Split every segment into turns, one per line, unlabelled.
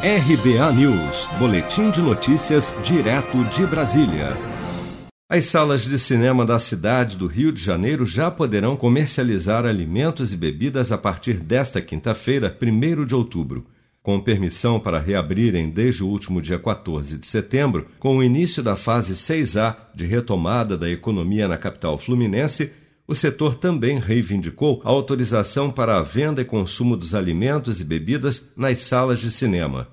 RBA News, Boletim de Notícias, direto de Brasília. As salas de cinema da cidade do Rio de Janeiro já poderão comercializar alimentos e bebidas a partir desta quinta-feira, 1 de outubro. Com permissão para reabrirem desde o último dia 14 de setembro, com o início da fase 6A de retomada da economia na capital fluminense, o setor também reivindicou a autorização para a venda e consumo dos alimentos e bebidas nas salas de cinema.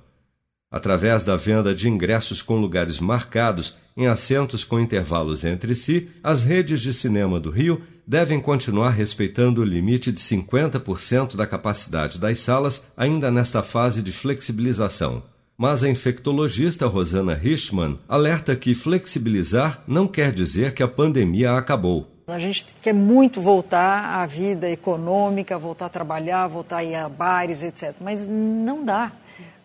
Através da venda de ingressos com lugares marcados em assentos com intervalos entre si, as redes de cinema do Rio devem continuar respeitando o limite de 50% da capacidade das salas ainda nesta fase de flexibilização. Mas a infectologista Rosana Richman alerta que flexibilizar não quer dizer que a pandemia acabou.
A gente quer muito voltar à vida econômica, voltar a trabalhar, voltar a ir a bares, etc. Mas não dá.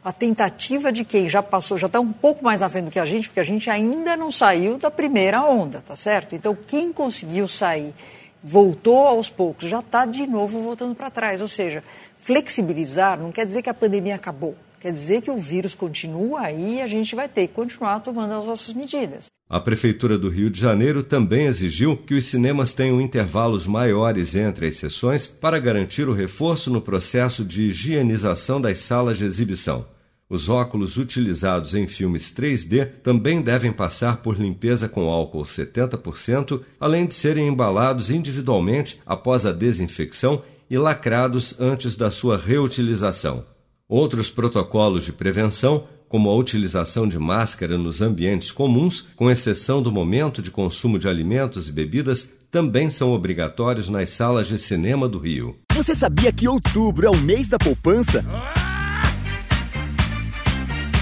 A tentativa de quem já passou, já está um pouco mais na frente do que a gente, porque a gente ainda não saiu da primeira onda, tá certo? Então, quem conseguiu sair, voltou aos poucos, já está de novo voltando para trás. Ou seja, flexibilizar não quer dizer que a pandemia acabou. Quer dizer que o vírus continua aí e a gente vai ter que continuar tomando as nossas medidas.
A Prefeitura do Rio de Janeiro também exigiu que os cinemas tenham intervalos maiores entre as sessões para garantir o reforço no processo de higienização das salas de exibição. Os óculos utilizados em filmes 3D também devem passar por limpeza com álcool 70%, além de serem embalados individualmente após a desinfecção e lacrados antes da sua reutilização. Outros protocolos de prevenção, como a utilização de máscara nos ambientes comuns, com exceção do momento de consumo de alimentos e bebidas, também são obrigatórios nas salas de cinema do Rio.
Você sabia que outubro é o mês da poupança?